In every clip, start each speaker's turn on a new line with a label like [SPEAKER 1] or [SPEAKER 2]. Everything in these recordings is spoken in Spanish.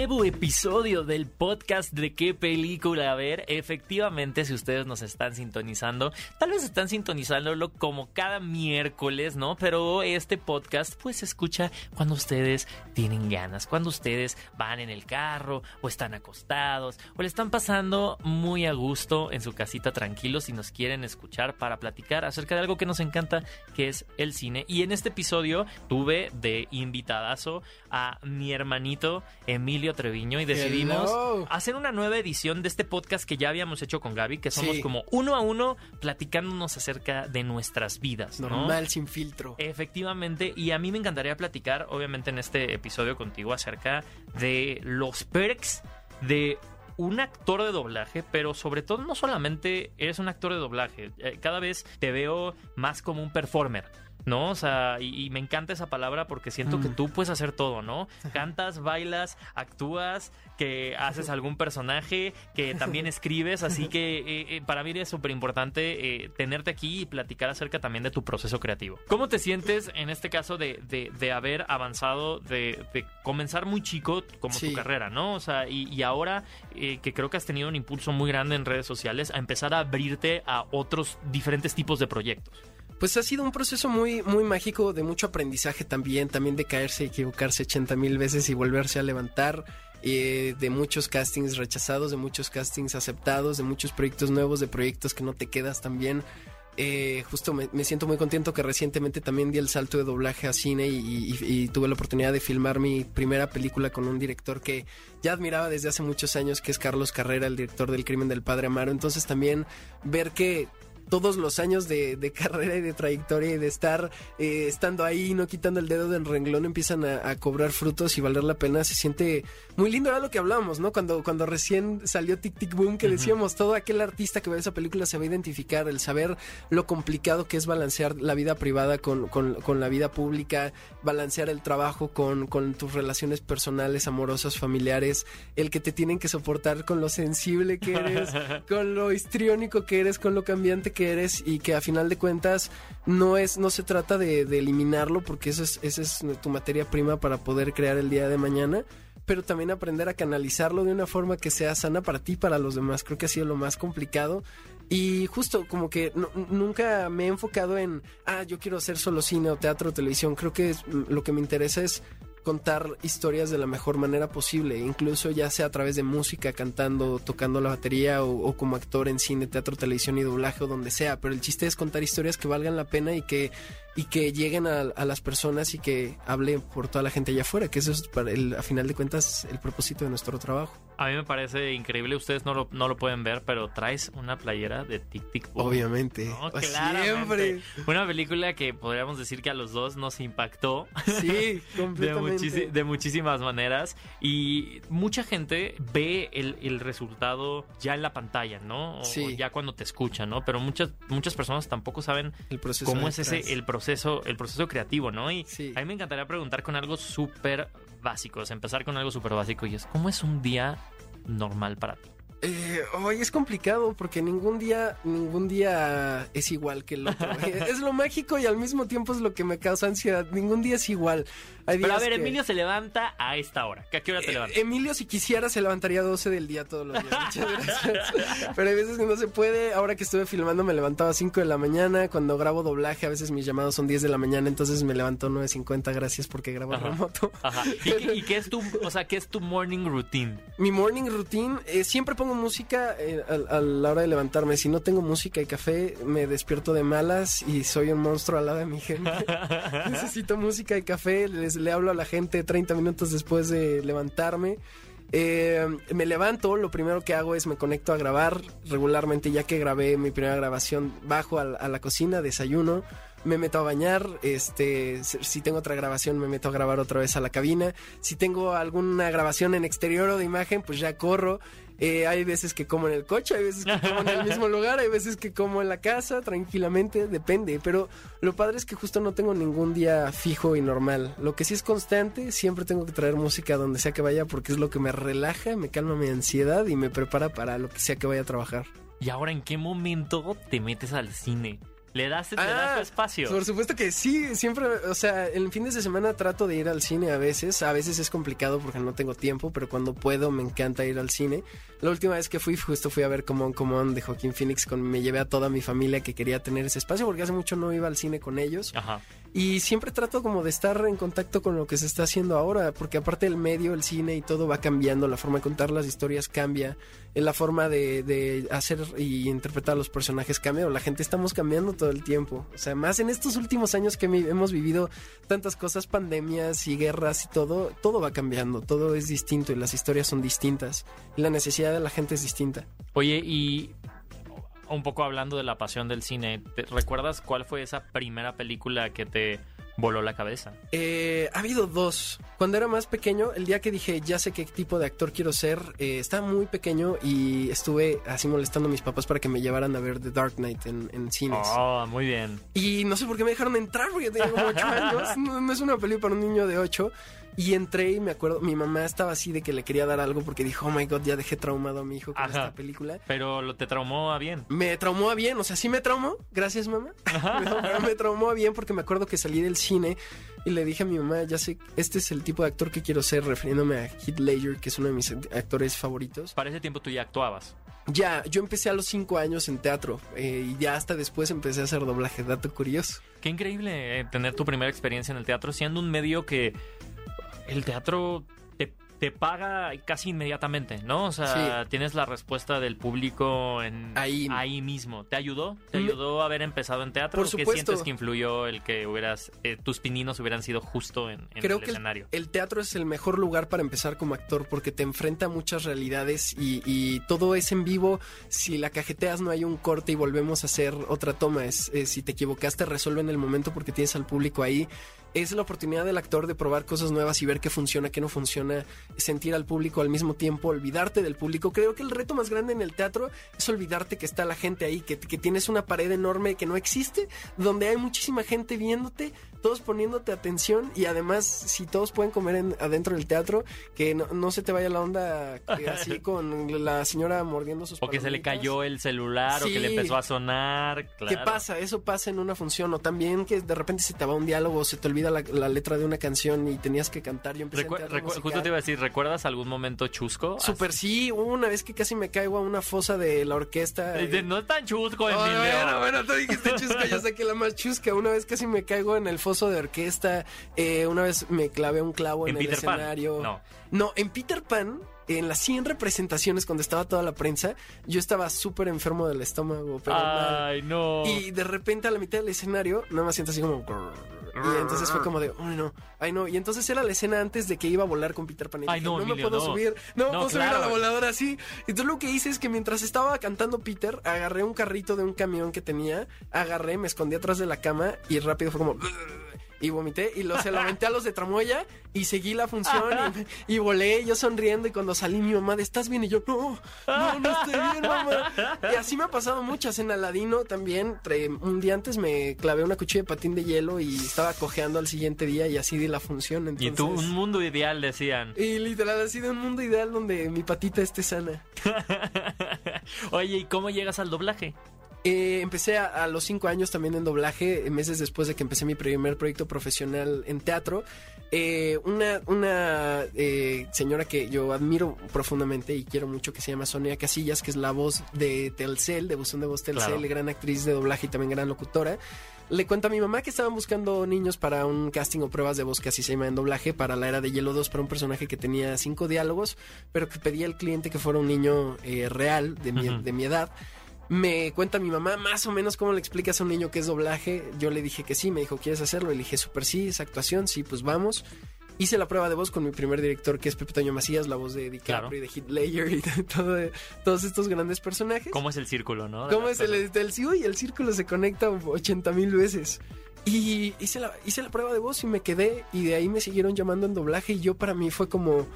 [SPEAKER 1] Nuevo episodio del podcast de qué película ver. Efectivamente, si ustedes nos están sintonizando, tal vez están sintonizándolo como cada miércoles, ¿no? Pero este podcast pues se escucha cuando ustedes tienen ganas, cuando ustedes van en el carro o están acostados o le están pasando muy a gusto en su casita tranquilos y nos quieren escuchar para platicar acerca de algo que nos encanta, que es el cine. Y en este episodio tuve de invitadazo a mi hermanito Emilio Treviño y decidimos
[SPEAKER 2] Hello.
[SPEAKER 1] hacer una nueva edición de este podcast que ya habíamos hecho con Gaby, que somos
[SPEAKER 2] Sí.
[SPEAKER 1] como uno a uno platicándonos acerca de nuestras vidas. ¿no?
[SPEAKER 2] Normal, sin filtro.
[SPEAKER 1] Efectivamente, y a mí me encantaría platicar, obviamente, en este episodio contigo acerca de los perks de un actor de doblaje, pero sobre todo no solamente eres un actor de doblaje, eh, cada vez te veo más como un performer. ¿No? O sea, y, y me encanta esa palabra porque siento que
[SPEAKER 2] Mm.
[SPEAKER 1] tú puedes hacer todo, ¿no? Cantas, bailas, actúas, que haces algún personaje, que también escribes, así que eh, eh, para mí es súper importante eh, tenerte aquí y platicar acerca también de tu proceso creativo. ¿Cómo te sientes en este caso de, de- de haber avanzado, de, de comenzar muy chico como tu carrera, ¿no? O sea, y, y ahora que creo que has tenido un impulso muy grande en redes sociales, a empezar a abrirte a otros diferentes tipos de proyectos.
[SPEAKER 2] Pues ha sido un proceso muy, muy mágico, de mucho aprendizaje también, también de caerse, equivocarse 80 mil veces y volverse a levantar, eh, de muchos castings rechazados, de muchos castings aceptados, de muchos proyectos nuevos, de proyectos que no te quedas también. Eh, justo me, siento muy contento que recientemente también di el salto de doblaje a cine y, y- y tuve la oportunidad de filmar mi primera película con un director que ya admiraba desde hace muchos años, que es Carlos Carrera, el director del crimen del padre Amaro. Entonces también ver que todos los años de, de carrera y de trayectoria y de estar eh, estando ahí, no quitando el dedo del renglón, empiezan a, a cobrar frutos y valer la pena. Se siente muy lindo, era lo que hablábamos, ¿no? Cuando, cuando recién salió Tic Tic Boom, que decíamos, todo aquel artista que ve esa película se va a identificar, el saber lo complicado que es balancear la vida privada con, con- con la vida pública, balancear el trabajo con, con tus relaciones personales, amorosas, familiares, el que te tienen que soportar con lo sensible que eres, con lo histriónico que eres, con lo cambiante que eres y que a final de cuentas no es, no se trata de, eliminarlo porque eso es, esa es tu materia prima para poder crear el día de mañana. Pero también aprender a canalizarlo de una forma que sea sana para ti y para los demás. Creo que ha sido lo más complicado. Y justo como que nunca me he enfocado en, ah, yo quiero hacer solo cine o teatro o televisión. Creo que lo que me interesa es contar historias de la mejor manera posible, incluso ya sea a través de música, cantando, tocando la batería o, o como actor en cine, teatro, televisión y doblaje o donde sea, pero el chiste es contar historias que valgan la pena y que, y que lleguen a, a las personas y que hable por toda la gente allá afuera, que eso es para el, a final de cuentas el propósito de nuestro trabajo.
[SPEAKER 1] A mí me parece increíble, ustedes no lo, no lo pueden ver, pero traes una playera de Tic Tic Boom.
[SPEAKER 2] Obviamente,
[SPEAKER 1] No,
[SPEAKER 2] siempre,
[SPEAKER 1] Una película que podríamos decir que a los dos nos impactó
[SPEAKER 2] sí,
[SPEAKER 1] de,
[SPEAKER 2] completamente.
[SPEAKER 1] muchisi- de muchísimas maneras y mucha gente ve el, el resultado ya en la pantalla, ¿no? O,
[SPEAKER 2] Sí.
[SPEAKER 1] o ya cuando te escuchan, ¿no? Pero muchas muchas personas tampoco saben
[SPEAKER 2] el proceso
[SPEAKER 1] cómo es ese el proceso el proceso creativo, ¿no? Y
[SPEAKER 2] Sí.
[SPEAKER 1] a mí me encantaría preguntar con algo súper básico, o sea, empezar con algo súper básico y es ¿cómo es un día normal para ti?
[SPEAKER 2] Eh, ay, es complicado porque ningún día, ningún día es igual que el otro. Es lo mágico y al mismo tiempo es lo que me causa ansiedad. Ningún día es igual. Hay
[SPEAKER 1] Pero a ver,
[SPEAKER 2] que-
[SPEAKER 1] Emilio se levanta a esta hora. ¿A qué hora te
[SPEAKER 2] Eh,
[SPEAKER 1] levantas?
[SPEAKER 2] Emilio, si quisiera, se levantaría a 12 del día todos los días. Muchas gracias. Pero hay veces que no se puede. Ahora que estuve filmando, me levantaba a 5 de la mañana. Cuando grabo doblaje, a veces mis llamados son 10 de la mañana. Entonces me levanto a 9.50. Gracias porque grabo
[SPEAKER 1] Ajá.
[SPEAKER 2] remoto.
[SPEAKER 1] Ajá. ¿Y, qué, y qué es tu, o sea, qué es tu morning routine?
[SPEAKER 2] Mi morning routine, eh, siempre pongo música eh, a, a la hora de levantarme. Si no tengo música y café, me despierto de malas y soy un monstruo al lado de mi gente. Necesito música y café, les, le hablo a la gente 30 minutos después de levantarme. Eh, me levanto, lo primero que hago es me conecto a grabar regularmente, ya que grabé mi primera grabación, bajo a, la- a la cocina, desayuno, me meto a bañar, este, si tengo otra grabación me meto a grabar otra vez a la cabina, si tengo alguna grabación en exterior o de imagen, pues ya corro. Eh, hay veces que como en el coche, hay veces que como en el mismo lugar, hay veces que como en la casa, tranquilamente, depende. Pero lo padre es que justo no tengo ningún día fijo y normal. Lo que sí es constante, siempre tengo que traer música donde sea que vaya porque es lo que me relaja, me calma mi ansiedad y me prepara para lo que sea que vaya a trabajar.
[SPEAKER 1] ¿Y ahora en qué momento te metes al cine? Le das, le das
[SPEAKER 2] Ah,
[SPEAKER 1] tu espacio.
[SPEAKER 2] Por supuesto que sí, siempre, o sea, en fines de semana trato de ir al cine a veces, a veces es complicado porque no tengo tiempo, pero cuando puedo me encanta ir al cine. La última vez que fui justo fui a ver Come On, Come On de Joaquín Phoenix, con, me llevé a toda mi familia que quería tener ese espacio porque hace mucho no iba al cine con ellos.
[SPEAKER 1] Ajá.
[SPEAKER 2] Y siempre trato como de estar en contacto con lo que se está haciendo ahora, porque aparte el medio, el cine y todo va cambiando, la forma de contar las historias cambia, eh, la forma de, de hacer y interpretar a los personajes cambia, la gente estamos cambiando todo el tiempo. O sea, más en estos últimos años que hemos vivido tantas cosas, pandemias y guerras y todo, todo va cambiando, todo es distinto y las historias son distintas. Y la necesidad de la gente es distinta.
[SPEAKER 1] Oye, y un poco hablando de la pasión del cine, ¿te- ¿recuerdas cuál fue esa primera película que te voló la cabeza?
[SPEAKER 2] Eh, ha habido dos. Cuando era más pequeño, el día que dije ya sé qué tipo de actor quiero ser, eh, estaba muy pequeño y estuve así molestando a mis papás para que me llevaran a ver The Dark Knight en, en cines.
[SPEAKER 1] Oh, muy bien.
[SPEAKER 2] Y no sé por qué me dejaron entrar porque tenía como 8 años. No, no es una película para un niño de 8. Y entré y me acuerdo, mi mamá estaba así de que le quería dar algo porque dijo, oh my god, ya dejé traumado a mi hijo con
[SPEAKER 1] Ajá.
[SPEAKER 2] esta película.
[SPEAKER 1] Pero lo te traumó a bien.
[SPEAKER 2] Me traumó a bien, o sea, sí me traumó, gracias mamá. No, pero me traumó a bien porque me acuerdo que salí del cine y le dije a mi mamá, ya sé, este es el tipo de actor que quiero ser, refiriéndome a Heath Ledger, que es uno de mis actores favoritos.
[SPEAKER 1] Para ese tiempo tú ya actuabas.
[SPEAKER 2] Ya, yo empecé a los 5 años en teatro eh, y ya hasta después empecé a hacer doblaje, dato curioso.
[SPEAKER 1] Qué increíble eh, tener tu primera experiencia en el teatro, siendo un medio que el teatro te, te paga casi inmediatamente, ¿no? O sea, tienes la respuesta del público en
[SPEAKER 2] Ahí.
[SPEAKER 1] mismo. ¿Te ayudó? ¿Te
[SPEAKER 2] Me-
[SPEAKER 1] ayudó a haber empezado en teatro?
[SPEAKER 2] Por
[SPEAKER 1] ¿O ¿Qué
[SPEAKER 2] supuesto.
[SPEAKER 1] sientes que influyó el que hubieras, eh, tus pininos hubieran sido justo en, en
[SPEAKER 2] Creo
[SPEAKER 1] el
[SPEAKER 2] que el,
[SPEAKER 1] escenario?
[SPEAKER 2] el teatro es el mejor lugar para empezar como actor porque te enfrenta a muchas realidades y, y todo es en vivo. Si la cajeteas no hay un corte y volvemos a hacer otra toma. Es, es- si te equivocaste resuelve en el momento porque tienes al público ahí. Es la oportunidad del actor de probar cosas nuevas y ver qué funciona, qué no funciona, sentir al público al mismo tiempo, olvidarte del público. Creo que el reto más grande en el teatro es olvidarte que está la gente ahí, que, que tienes una pared enorme que no existe, donde hay muchísima gente viéndote, todos poniéndote atención y además si todos pueden comer en- adentro del teatro, que no, no se te vaya la onda eh, así con la señora mordiendo sus
[SPEAKER 1] O que se le cayó el celular, o que le empezó a sonar.
[SPEAKER 2] ¿Qué pasa? Eso pasa en una función. O también que de repente se te va un diálogo, se te olvida la, la letra de una canción y tenías que cantar. Yo empecé
[SPEAKER 1] Recu-
[SPEAKER 2] en teatro
[SPEAKER 1] recu-
[SPEAKER 2] musical.
[SPEAKER 1] justo te iba a decir, ¿recuerdas algún momento chusco?
[SPEAKER 2] Super sí, hubo una vez que casi me caigo a una fosa de la orquesta.
[SPEAKER 1] No es tan chusco,
[SPEAKER 2] Oh,
[SPEAKER 1] Emilio.
[SPEAKER 2] bueno, bueno, tú dijiste chusca, yo saqué la más chusca. Una vez casi me caigo en el foso de orquesta. eh, una vez me clavé un clavo en,
[SPEAKER 1] ¿En
[SPEAKER 2] el
[SPEAKER 1] Peter Pan?
[SPEAKER 2] escenario.
[SPEAKER 1] No.
[SPEAKER 2] No, en Peter Pan, en las 100 representaciones, cuando estaba toda la prensa, yo estaba súper enfermo del estómago, pero mal.
[SPEAKER 1] Ay, no.
[SPEAKER 2] Y de repente a la mitad del escenario, nada más siento así como. Y entonces fue como de, ay no, ay no. Y entonces era la escena antes de que iba a volar con Peter Pan. Y
[SPEAKER 1] Ay,
[SPEAKER 2] dije,
[SPEAKER 1] no,
[SPEAKER 2] me
[SPEAKER 1] Emilio,
[SPEAKER 2] puedo
[SPEAKER 1] no.
[SPEAKER 2] subir, no me
[SPEAKER 1] No,
[SPEAKER 2] puedo subir a la voladora así. Entonces lo que hice es que mientras estaba cantando Peter, agarré un carrito de un camión que tenía, agarré, me escondí atrás de la cama y rápido fue como. Y vomité y lo, se lo aventé a los de Tramoya y seguí la función y, y volé yo sonriendo y cuando salí mi mamá de ¿estás bien? Y yo no, no, no estoy bien mamá. Y así me ha pasado muchas en Aladino también. Tre- Un día antes me clavé una cuchilla de patín de hielo y estaba cojeando al siguiente día y así di la función.
[SPEAKER 1] y tú, un mundo ideal, decían.
[SPEAKER 2] y literal así de un mundo ideal donde mi patita esté sana.
[SPEAKER 1] Oye, ¿y cómo llegas al doblaje?
[SPEAKER 2] Eh, empecé a, a los cinco años también en doblaje, meses después de que empecé mi primer proyecto profesional en teatro. Eh, una una eh, señora que yo admiro profundamente y quiero mucho, que se llama Sonia Casillas, que es la voz de Telcel, de Buzón de Voz Telcel,
[SPEAKER 1] Claro.
[SPEAKER 2] gran actriz de doblaje y también gran locutora. Le cuento a mi mamá que estaban buscando niños para un casting o pruebas de voz que así se llama en doblaje para la era de Hielo 2 para un personaje que tenía cinco diálogos, pero que pedía al cliente que fuera un niño eh, real de mi, de mi edad. Me cuenta mi mamá más o menos cómo le explicas a un niño que es doblaje. Yo le dije que sí, me dijo, ¿quieres hacerlo? Le dije, súper sí, es actuación, sí, pues vamos. Hice la prueba de voz con mi primer director, que es Pepe Toño Macías, la voz de DiCaprio
[SPEAKER 1] Claro.
[SPEAKER 2] y de Ledger y de todo, todos estos grandes personajes.
[SPEAKER 1] ¿Cómo es el círculo, no? De
[SPEAKER 2] ¿Cómo es el, el sí, uy, el círculo se conecta 80 mil veces. Y hice la, hice la prueba de voz y me quedé y de ahí me siguieron llamando en doblaje y yo para mí fue como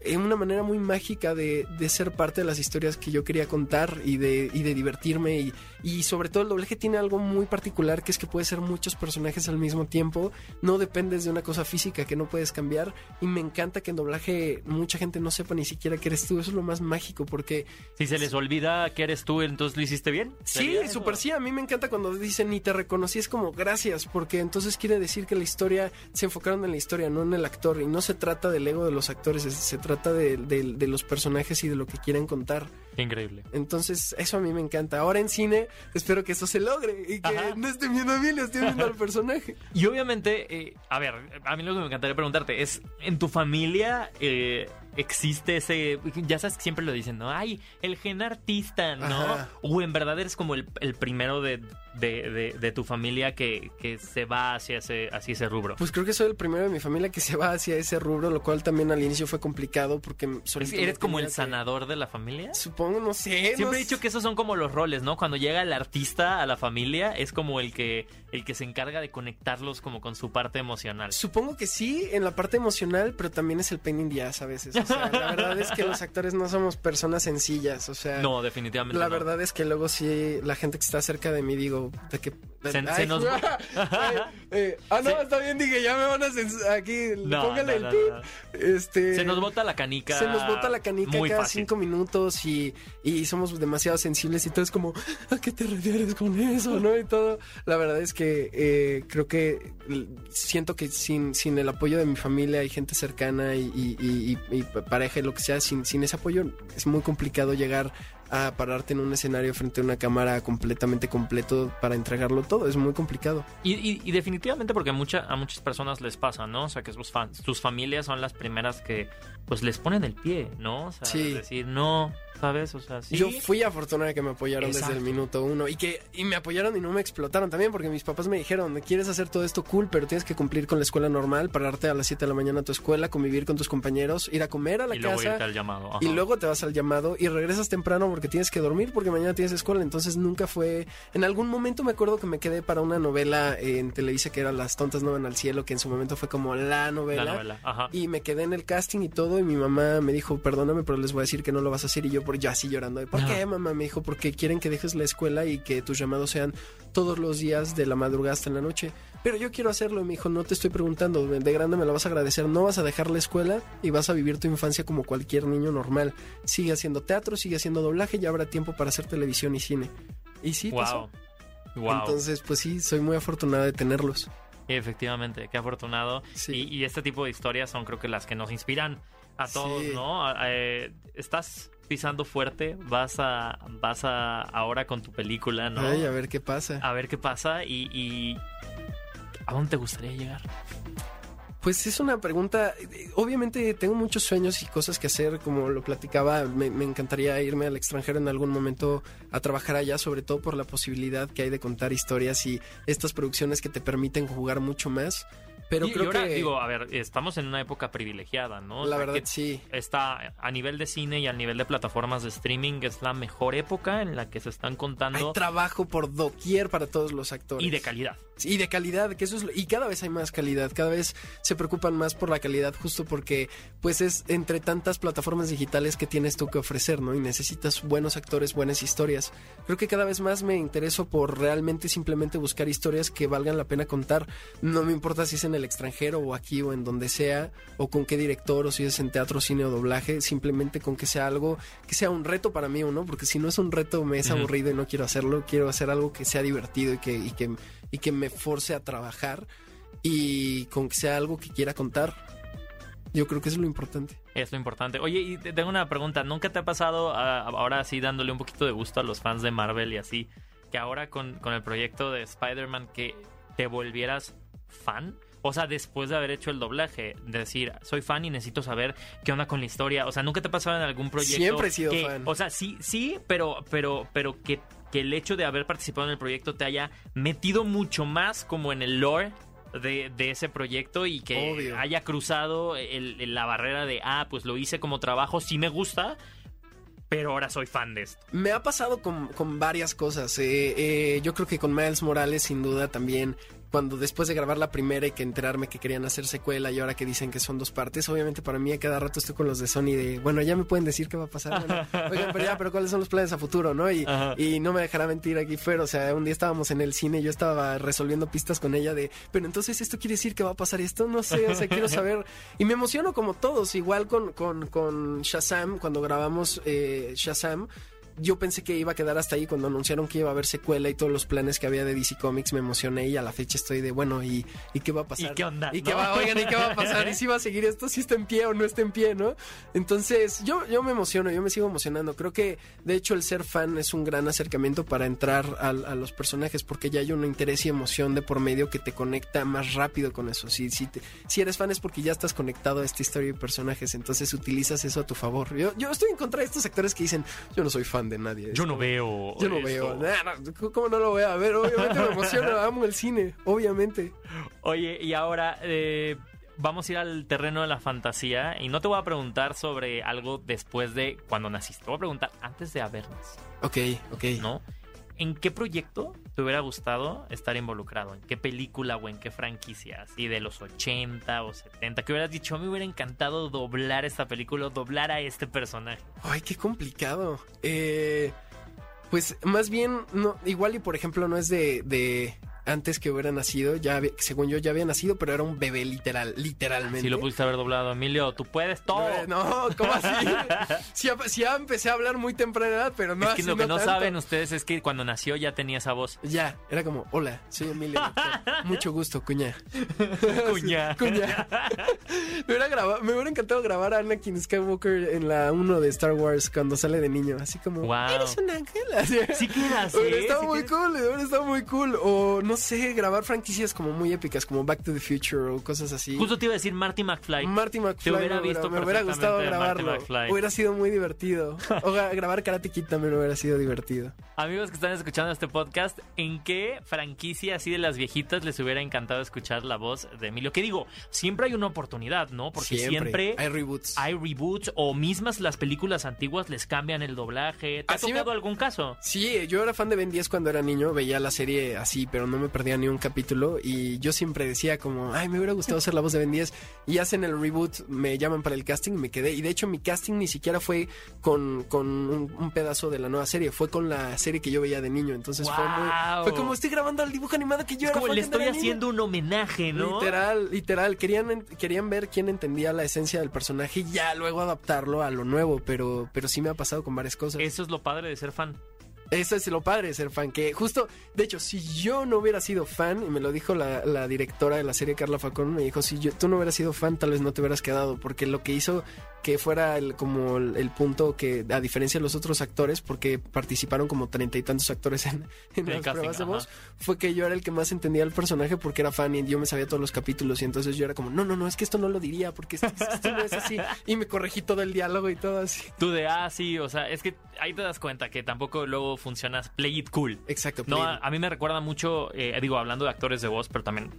[SPEAKER 2] en una manera muy mágica de, de, ser parte de las historias que yo quería contar y de, y de divertirme. Y, y, sobre todo el doblaje tiene algo muy particular que es que puede ser muchos personajes al mismo tiempo, no dependes de una cosa física que no puedes cambiar. Y me encanta que en doblaje mucha gente no sepa ni siquiera que eres tú, eso es lo más mágico porque...
[SPEAKER 1] Si se les olvida que eres tú, entonces lo hiciste bien.
[SPEAKER 2] Sí, súper sí, a mí me encanta cuando dicen ni te reconocí, es como gracias, porque entonces quiere decir que la historia, se enfocaron en la historia, no en el actor. Y no se trata del ego de los actores, se trata de, de, de, los personajes y de lo que quieren contar.
[SPEAKER 1] Increíble.
[SPEAKER 2] Entonces, eso a mí me encanta. Ahora en cine, espero que eso se logre y que Ajá. no estén viendo a mí, le estén viendo al personaje.
[SPEAKER 1] Y obviamente, eh, a ver, a mí lo que me encantaría preguntarte es, ¿en tu familia eh, existe ese, ya sabes que siempre lo dicen, ¿no? Ay, el gen artista, ¿no? Ajá. O en verdad eres como el, el primero de, de, de, de, tu familia que, que se va hacia ese, hacia ese rubro.
[SPEAKER 2] Pues creo que soy el primero de mi familia que se va hacia ese rubro, lo cual también al inicio fue complicado porque...
[SPEAKER 1] ¿Eres como el que... sanador de la familia?
[SPEAKER 2] Supongo, no sé.
[SPEAKER 1] Siempre
[SPEAKER 2] no
[SPEAKER 1] he dicho que esos son como los roles, ¿no? Cuando llega el artista a la familia, es como el que, el que se encarga de conectarlos como con su parte emocional.
[SPEAKER 2] Supongo que sí, en la parte emocional, pero también es el pain in the ass a veces. O sea, la verdad es que los actores no somos personas sencillas, o sea...
[SPEAKER 1] No, definitivamente
[SPEAKER 2] La
[SPEAKER 1] no.
[SPEAKER 2] verdad es que luego sí, la gente que está cerca de mí, digo, de que...
[SPEAKER 1] Se, ay, se nos...
[SPEAKER 2] eh, ah, no, sí. está bien, dije, ya me van a aquí, no, póngale no, el pip. Este,
[SPEAKER 1] se nos bota la canica.
[SPEAKER 2] Se nos bota la canica
[SPEAKER 1] muy
[SPEAKER 2] cada
[SPEAKER 1] fácil.
[SPEAKER 2] cinco minutos y, y somos demasiado sensibles y todo es como, ¿a qué te refieres con eso? ¿No? Y todo. La verdad es que eh, creo que siento que sin, sin el apoyo de mi familia y gente cercana y, y pareja y lo que sea, sin, sin ese apoyo es muy complicado llegar a pararte en un escenario frente a una cámara completamente completo para entregarlo todo. Es muy complicado.
[SPEAKER 1] Y, y, y definitivamente porque mucha, a muchas personas les pasa, ¿no? O sea, que sus familias son las primeras que pues les ponen el pie, ¿no? O sea,
[SPEAKER 2] sí.
[SPEAKER 1] decir, no, ¿sabes? O sea, sí.
[SPEAKER 2] Yo fui afortunada que me apoyaron Exacto. desde el minuto uno y que y me apoyaron y no me explotaron también porque mis papás me dijeron, quieres hacer todo esto cool, pero tienes que cumplir con la escuela normal, pararte a las 7 de la mañana a tu escuela, convivir con tus compañeros, ir a comer a la
[SPEAKER 1] y
[SPEAKER 2] casa.
[SPEAKER 1] Luego irte al llamado. Ajá.
[SPEAKER 2] Y luego te vas al llamado y regresas temprano porque tienes que dormir porque mañana tienes escuela. Entonces nunca fue... En algún momento me acuerdo que me quedé para una novela en Televisa que era Las tontas no van al cielo, que en su momento fue como la novela.
[SPEAKER 1] La novela. Ajá.
[SPEAKER 2] Y me quedé en el casting y todo y mi mamá me dijo, perdóname, pero les voy a decir que no lo vas a hacer. Y yo por ya así llorando. ¿Por qué, mamá? Me dijo, porque quieren que dejes la escuela y que tus llamados sean todos los días de la madrugada hasta en la noche. Pero yo quiero hacerlo. Me dijo, no te estoy preguntando. De grande me lo vas a agradecer. No vas a dejar la escuela y vas a vivir tu infancia como cualquier niño normal. Sigue haciendo teatro, sigue haciendo doblaje y habrá tiempo para hacer televisión y cine. Y sí,
[SPEAKER 1] wow.
[SPEAKER 2] pasó.
[SPEAKER 1] Wow.
[SPEAKER 2] Entonces, pues sí, soy muy afortunada de tenerlos.
[SPEAKER 1] Efectivamente, qué afortunado.
[SPEAKER 2] Sí.
[SPEAKER 1] Y, y, este tipo de historias son creo que las que nos inspiran a todos,
[SPEAKER 2] Sí.
[SPEAKER 1] ¿no? Eh, estás pisando fuerte, vas a, vas a ahora con tu película, ¿no?
[SPEAKER 2] Ay, a ver qué pasa.
[SPEAKER 1] A ver qué pasa y, y ¿a dónde te gustaría llegar?
[SPEAKER 2] Pues es una pregunta, obviamente tengo muchos sueños y cosas que hacer, como lo platicaba, me, me, encantaría irme al extranjero en algún momento a trabajar allá, sobre todo por la posibilidad que hay de contar historias y estas producciones que te permiten jugar mucho más. Pero
[SPEAKER 1] y,
[SPEAKER 2] creo
[SPEAKER 1] y ahora,
[SPEAKER 2] que
[SPEAKER 1] digo, a ver, estamos en una época privilegiada, ¿no? O
[SPEAKER 2] la
[SPEAKER 1] sea,
[SPEAKER 2] verdad sí.
[SPEAKER 1] Está a nivel de cine y a nivel de plataformas de streaming es la mejor época en la que se están contando
[SPEAKER 2] Hay trabajo por doquier para todos los actores.
[SPEAKER 1] y de calidad.
[SPEAKER 2] y de calidad, que eso es y cada vez hay más calidad, cada vez se preocupan más por la calidad justo porque pues es entre tantas plataformas digitales que tienes tú que ofrecer, ¿no? Y necesitas buenos actores, buenas historias. Creo que cada vez más me intereso por realmente simplemente buscar historias que valgan la pena contar. No me importa si es en el extranjero o aquí o en donde sea o con qué director o si es en teatro, cine o doblaje, simplemente con que sea algo que sea un reto para mí o no, porque si no es un reto me es aburrido y no quiero hacerlo, quiero hacer algo que sea divertido y que y que y que me force a trabajar y con que sea algo que quiera contar. Yo creo que eso es lo importante.
[SPEAKER 1] Es lo importante. Oye, y te tengo una pregunta. ¿Nunca te ha pasado, ah, ahora sí dándole un poquito de gusto a los fans de Marvel y así, que ahora con, con el proyecto de Spider-Man que te volvieras fan? O sea, después de haber hecho el doblaje, decir, soy fan y necesito saber qué onda con la historia. O sea, ¿nunca te ha pasado en algún proyecto?
[SPEAKER 2] Siempre he sido
[SPEAKER 1] que-
[SPEAKER 2] fan.
[SPEAKER 1] O sea, sí, sí, pero, pero, pero que, que el hecho de haber participado en el proyecto te haya metido mucho más como en el lore de, de ese proyecto y que
[SPEAKER 2] Obvio.
[SPEAKER 1] haya cruzado el- el- la barrera de, ah, pues lo hice como trabajo, sí me gusta, pero ahora soy fan de esto.
[SPEAKER 2] Me ha pasado con, con varias cosas. eh, eh, yo creo que con Miles Morales, sin duda, también cuando después de grabar la primera y que enterarme que querían hacer secuela y ahora que dicen que son dos partes, obviamente para mí a cada rato estoy con los de Sony de, bueno, ya me pueden decir qué va a pasar. Bueno, oigan, pero ya, pero ¿cuáles son los planes a futuro, no? Y, y no me dejará mentir aquí fuera, o sea, un día estábamos en el cine y yo estaba resolviendo pistas con ella de, pero entonces esto quiere decir que va a pasar esto, no sé, o sea, quiero saber. Y me emociono como todos, igual con, con, con Shazam, cuando grabamos eh, Shazam. Yo pensé que iba a quedar hasta ahí cuando anunciaron que iba a haber secuela y todos los planes que había de DC Comics me emocioné y a la fecha estoy de bueno y, y qué va a pasar
[SPEAKER 1] ¿Y qué onda,
[SPEAKER 2] y
[SPEAKER 1] no?
[SPEAKER 2] qué va oigan y qué va a pasar y si va a seguir esto si está en pie o no está en pie no entonces yo yo me emociono yo me sigo emocionando. Creo que de hecho el ser fan es un gran acercamiento para entrar al- a, los personajes porque ya hay un interés y emoción de por medio que te conecta más rápido con eso. Si si, te- si eres fan es porque ya estás conectado a esta historia y personajes entonces utilizas eso a tu favor. Yo, yo estoy en contra de estos actores que dicen yo no soy fan de nadie
[SPEAKER 1] Yo no veo.
[SPEAKER 2] yo no
[SPEAKER 1] esto.
[SPEAKER 2] veo Nah, ¿Cómo no lo voy a ver? Obviamente me emociona, amo el cine, obviamente.
[SPEAKER 1] Oye, y ahora eh, vamos a ir al terreno de la fantasía. Y no te voy a preguntar sobre algo después de cuando naciste. Te voy a preguntar antes de haber nacido,
[SPEAKER 2] Ok, ok.
[SPEAKER 1] ¿no? ¿En qué proyecto te hubiera gustado estar involucrado? ¿En qué película o en qué franquicia? ¿Así de los 80 o 70? Que hubieras dicho, me hubiera encantado doblar esta película o doblar a este personaje.
[SPEAKER 2] Ay, qué complicado. Eh, pues más bien, no, igual y por ejemplo no es de, de antes que hubiera nacido, ya había- según yo ya había nacido, pero era un bebé literal, literalmente.
[SPEAKER 1] Si lo pudiste haber doblado, Emilio, tú puedes todo.
[SPEAKER 2] No, ¿cómo así? sí, ya- sí empecé a hablar muy temprana edad, pero no
[SPEAKER 1] es que
[SPEAKER 2] así,
[SPEAKER 1] lo que no
[SPEAKER 2] tanto.
[SPEAKER 1] saben ustedes es que cuando nació ya tenía esa voz.
[SPEAKER 2] Ya, era como, hola, soy Emilio. Mucho gusto, cuña.
[SPEAKER 1] Cuña.
[SPEAKER 2] Cuña. me, hubiera grabado- me hubiera encantado grabar a Anakin Skywalker en la 1 de Star Wars cuando sale de niño. Así como,
[SPEAKER 1] Wow.
[SPEAKER 2] eres un ángel. Así.
[SPEAKER 1] Sí quieras,
[SPEAKER 2] Hubiera
[SPEAKER 1] ¿eh?
[SPEAKER 2] estado muy cool, hubiera estado muy cool. O no sé, grabar franquicias como muy épicas, como Back to the Future o cosas así.
[SPEAKER 1] Justo te iba a decir Marty McFly.
[SPEAKER 2] Marty McFly.
[SPEAKER 1] Te hubiera
[SPEAKER 2] me
[SPEAKER 1] visto
[SPEAKER 2] me hubiera gustado grabarlo. Hubiera sido muy divertido. O gra- grabar Karate Kid también hubiera sido divertido.
[SPEAKER 1] Amigos que están escuchando este podcast, ¿en qué franquicia así de las viejitas les hubiera encantado escuchar la voz de Emilio? Que digo, siempre hay una oportunidad, ¿no? Porque siempre,
[SPEAKER 2] hay reboots.
[SPEAKER 1] hay reboots o mismas las películas antiguas les cambian el doblaje. ¿Te ha
[SPEAKER 2] me-
[SPEAKER 1] tocado algún caso?
[SPEAKER 2] Sí, yo era fan de Ben 10 cuando era niño, veía la serie así, pero no me perdía ni un capítulo y yo siempre decía como, ay, me hubiera gustado ser la voz de Ben 10 y hacen el reboot, me llaman para el casting y me quedé. Y de hecho mi casting ni siquiera fue con, con un, un pedazo de la nueva serie, fue con la serie que yo veía de niño, entonces fue muy... Fue como estoy grabando el dibujo animado que yo
[SPEAKER 1] Es
[SPEAKER 2] era
[SPEAKER 1] como le estoy
[SPEAKER 2] era niño".
[SPEAKER 1] haciendo un homenaje, ¿no?
[SPEAKER 2] Literal, literal. Querían, querían ver quién entendía la esencia del personaje y ya luego adaptarlo a lo nuevo, pero, pero sí me ha pasado con varias cosas.
[SPEAKER 1] Eso es lo padre de ser fan.
[SPEAKER 2] Eso es lo padre de ser fan, que justo, de hecho, si yo no hubiera sido fan, y me lo dijo la, la directora de la serie Carla Facón, me dijo, si yo, tú no hubieras sido fan, tal vez no te hubieras quedado, porque lo que hizo que fuera el, como el, el punto que, a diferencia de los otros actores, porque participaron como treinta y tantos actores en, en las
[SPEAKER 1] casting,
[SPEAKER 2] pruebas de
[SPEAKER 1] ajá.
[SPEAKER 2] voz, fue que yo era el que más entendía el personaje porque era fan y yo me sabía todos los capítulos y entonces yo era como, no, no, no, es que esto no lo diría, porque esto, esto no es así, y me corregí todo el diálogo y todo así.
[SPEAKER 1] Tú de, ah, sí, o sea, es que ahí te das cuenta que tampoco luego funcionas play it cool.
[SPEAKER 2] Exacto.
[SPEAKER 1] No, a, mí me recuerda mucho, eh, digo, hablando de actores de voz, pero también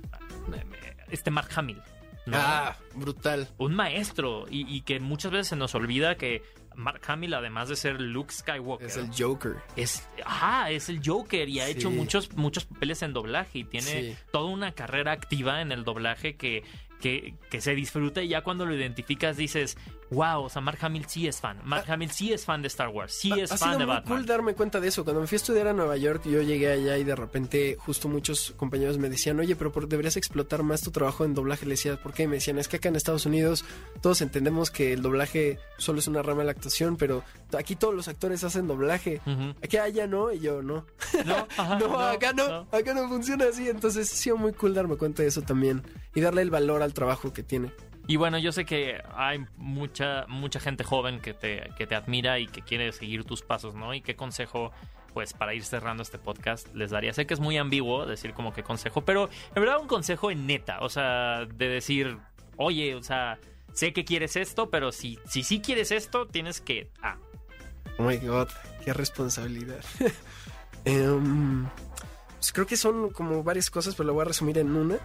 [SPEAKER 1] eh, este Mark Hamill. ¿no?
[SPEAKER 2] Ah, brutal.
[SPEAKER 1] Un maestro y, y que muchas veces se nos olvida que Mark Hamill, además de ser Luke Skywalker,
[SPEAKER 2] Es el Joker.
[SPEAKER 1] es, ajá, es el Joker y ha
[SPEAKER 2] Sí.
[SPEAKER 1] hecho muchos, muchos papeles en doblaje y tiene
[SPEAKER 2] Sí.
[SPEAKER 1] toda una carrera activa en el doblaje que, que, que se disfruta y ya cuando lo identificas dices, wow, o sea, Mark Hamill sí es fan, Mark Hamill sí es fan de Star Wars, sí es
[SPEAKER 2] ha
[SPEAKER 1] fan
[SPEAKER 2] sido
[SPEAKER 1] de
[SPEAKER 2] muy
[SPEAKER 1] Batman.
[SPEAKER 2] cool darme cuenta de eso. Cuando me fui a estudiar a Nueva York, yo llegué allá y de repente justo muchos compañeros me decían, oye, pero deberías explotar más tu trabajo en doblaje. Le decía, ¿por qué? Y me decían, es que acá en Estados Unidos todos entendemos que el doblaje solo es una rama de la actuación, pero aquí todos los actores hacen doblaje.
[SPEAKER 1] Ujú.
[SPEAKER 2] Aquí allá no, y yo no.
[SPEAKER 1] No, ajá,
[SPEAKER 2] no, acá no, acá no funciona así. Entonces ha sido muy cool darme cuenta de eso también y darle el valor al trabajo que tiene.
[SPEAKER 1] Y bueno, yo sé que hay mucha, mucha gente joven que te, que te admira y que quiere seguir tus pasos, ¿no? Y qué consejo, pues, para ir cerrando este podcast les daría. Sé que es muy ambiguo decir como qué consejo, pero en verdad un consejo en neta, o sea, de decir, oye, o sea, sé que quieres esto, pero si si sí quieres esto, tienes que... Ah,
[SPEAKER 2] Oh my god, qué responsabilidad. Em, pues creo que son como varias cosas, pero lo voy a resumir en una.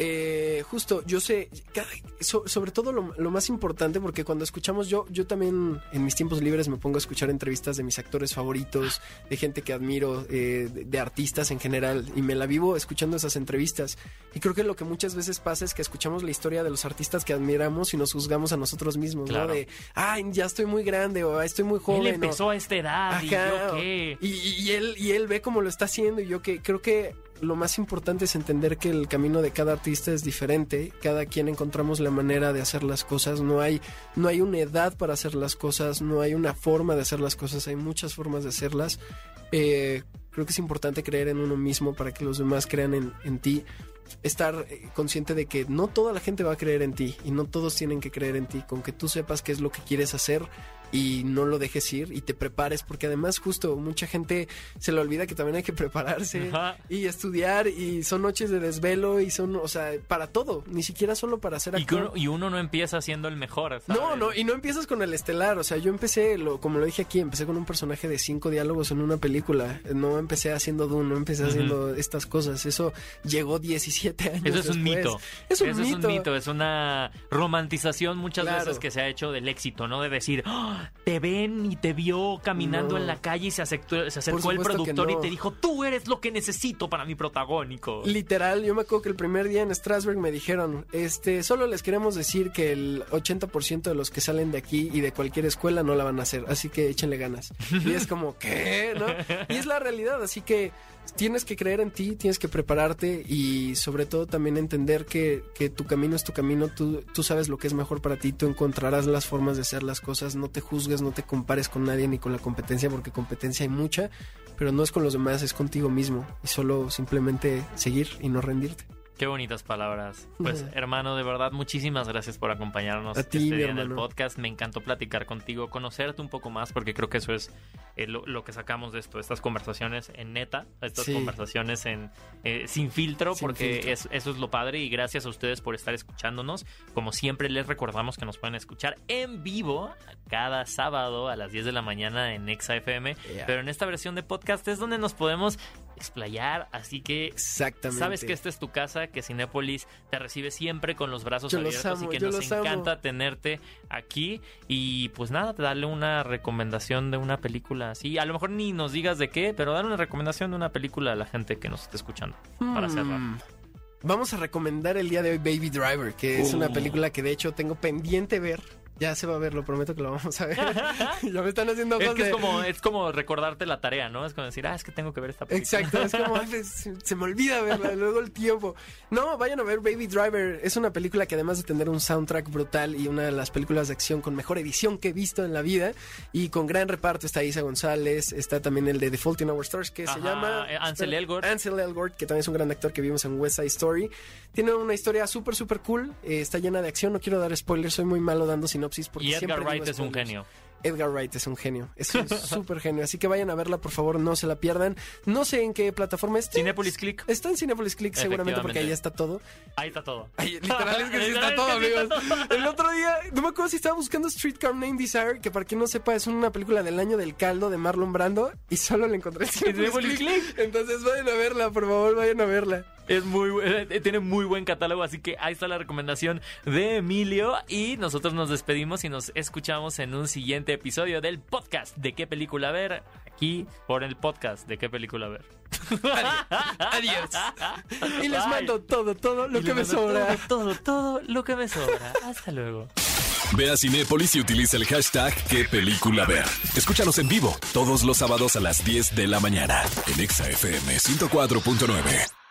[SPEAKER 2] Eh, justo, yo sé, cada- so- sobre todo lo, lo más importante, porque cuando escuchamos, yo, yo también en mis tiempos libres me pongo a escuchar entrevistas de mis actores favoritos, de gente que admiro, eh, de, de artistas en general, y me la vivo escuchando esas entrevistas. Y creo que lo que muchas veces pasa es que escuchamos la historia de los artistas que admiramos y nos juzgamos a nosotros mismos,
[SPEAKER 1] Claro.
[SPEAKER 2] ¿no? De, ay, ya estoy muy grande o "Ay, estoy muy joven.
[SPEAKER 1] Él
[SPEAKER 2] o-
[SPEAKER 1] empezó a esta edad y yo qué.
[SPEAKER 2] y, y él, y él ve cómo lo está haciendo y yo que creo que lo más importante es entender que el camino de cada artista es diferente, cada quien encontramos la manera de hacer las cosas, no hay, no hay una edad para hacer las cosas, no hay una forma de hacer las cosas, hay muchas formas de hacerlas. Eh, creo que es importante creer en uno mismo para que los demás crean en, en ti. Estar eh, consciente de que no toda la gente va a creer en ti y no todos tienen que creer en ti, con que tú sepas qué es lo que quieres hacer y no lo dejes ir y te prepares, porque además justo mucha gente se le olvida que también hay que prepararse
[SPEAKER 1] Ajá.
[SPEAKER 2] y estudiar y son noches de desvelo y son, o sea, para todo, ni siquiera solo para hacer
[SPEAKER 1] Y,
[SPEAKER 2] actor.
[SPEAKER 1] uno, y uno no empieza siendo el mejor. ¿sabes?
[SPEAKER 2] No, no, y no empiezas con el estelar, o sea, yo empecé, lo, como lo dije aquí, empecé con un personaje de cinco diálogos en una película, no empecé haciendo Dune, no empecé haciendo estas cosas, eso llegó 17 años
[SPEAKER 1] Eso es un mito.
[SPEAKER 2] Es un
[SPEAKER 1] Eso
[SPEAKER 2] mito.
[SPEAKER 1] es un mito, es una romantización muchas
[SPEAKER 2] Claro.
[SPEAKER 1] veces que se ha hecho del éxito, ¿no? De decir, "Ah, te ven y te vio caminando
[SPEAKER 2] No.
[SPEAKER 1] en la calle y se acercó, se acercó el productor y te dijo, tú eres lo que necesito para mi protagónico.
[SPEAKER 2] Literal, yo me acuerdo que el primer día en Strasbourg me dijeron, este, solo les queremos decir que el 80% de los que salen de aquí y de cualquier escuela no la van a hacer, así que échenle ganas. Y es como, ¿qué? ¿No? Y es la realidad, así que tienes que creer en ti, tienes que prepararte y sobre todo también entender que, que tu camino es tu camino, tú, tú sabes lo que es mejor para ti, tú encontrarás las formas de hacer las cosas, no te juzgues, no te compares con nadie ni con la competencia, porque competencia hay mucha, pero no es con los demás, es contigo mismo y solo simplemente seguir y no rendirte.
[SPEAKER 1] Qué bonitas palabras. Pues, hermano, de verdad, muchísimas gracias por acompañarnos
[SPEAKER 2] A
[SPEAKER 1] este día en el podcast. Me encantó platicar contigo, conocerte un poco más, porque creo que eso es eh, lo, lo que sacamos de esto, estas conversaciones en neta, estas
[SPEAKER 2] Sí.
[SPEAKER 1] conversaciones en eh, sin filtro,
[SPEAKER 2] Sin
[SPEAKER 1] porque
[SPEAKER 2] filtro.
[SPEAKER 1] es- eso es lo padre y gracias a ustedes por estar escuchándonos. Como siempre, les recordamos que nos pueden escuchar en vivo cada sábado a las 10 de la mañana en Exa FM,
[SPEAKER 2] Yeah.
[SPEAKER 1] pero en esta versión de podcast es donde nos podemos explayar, así que
[SPEAKER 2] Exactamente.
[SPEAKER 1] Sabes que esta es tu casa, que Cinépolis te recibe siempre con los brazos
[SPEAKER 2] Yo los
[SPEAKER 1] abiertos
[SPEAKER 2] amo,
[SPEAKER 1] y que nos
[SPEAKER 2] amo.
[SPEAKER 1] encanta tenerte aquí. Y pues nada, darle una recomendación de una película así. A lo mejor ni nos digas de qué, pero dar una recomendación de una película a la gente que nos esté escuchando. Para
[SPEAKER 2] Hmm.
[SPEAKER 1] cerrar.
[SPEAKER 2] Vamos a recomendar el día de hoy Baby Driver, que es
[SPEAKER 1] Uh.
[SPEAKER 2] una película que de hecho tengo pendiente ver. Ya se va a ver, lo prometo que lo vamos a ver. ya me están haciendo
[SPEAKER 1] Es que es
[SPEAKER 2] de-
[SPEAKER 1] como, es como recordarte la tarea, ¿no? Es como decir, ah, es que tengo que ver esta película.
[SPEAKER 2] Exacto, es como "Ay, pues, se, se me olvida verla, luego el tiempo. No, vayan a ver Baby Driver. Es una película que además de tener un soundtrack brutal y una de las películas de acción con mejor edición que he visto en la vida y con gran reparto está Isa González, está también el de The Fault in Our Stars que se llama
[SPEAKER 1] eh, Ansel Elgort.
[SPEAKER 2] Ansel Elgort, que también es un gran actor que vimos en West Side Story. Tiene una historia súper súper cool, eh, está llena de acción. No quiero dar spoilers, soy muy malo dando sinopsis porque
[SPEAKER 1] Y Edgar Wright es un genio.
[SPEAKER 2] Edgar Wright es un genio, es un súper genio. Así que vayan a verla, por favor, no se la pierdan. No sé en qué plataforma está.
[SPEAKER 1] Cinépolis Click.
[SPEAKER 2] Está en Cinepolis Click seguramente porque ahí está todo.
[SPEAKER 1] Ahí está todo.
[SPEAKER 2] Ahí, literal es que sí está
[SPEAKER 1] es
[SPEAKER 2] todo, amigos. El otro día, no me acuerdo si estaba buscando Streetcar Named Desire, que para quien no sepa es una película del año del caldo de Marlon Brando y solo la encontré en Cinepolis
[SPEAKER 1] Cinepolis
[SPEAKER 2] Click. Entonces vayan a verla, por favor, vayan a verla.
[SPEAKER 1] Es muy bu- eh, tiene muy buen catálogo, así que ahí está la recomendación de Emilio y nosotros nos despedimos y nos escuchamos en un siguiente episodio del podcast de qué película ver aquí por el podcast de qué película ver.
[SPEAKER 2] Adiós. Y les
[SPEAKER 1] Bye.
[SPEAKER 2] mando todo, todo lo
[SPEAKER 1] Y
[SPEAKER 2] que me sobra.
[SPEAKER 1] Todo, todo, todo lo que me sobra. Hasta luego.
[SPEAKER 3] Ve a Cinépolis y utiliza el hashtag qué película ver. Escúchanos en vivo todos los sábados a las 10 de la mañana en Exa FM 104.9.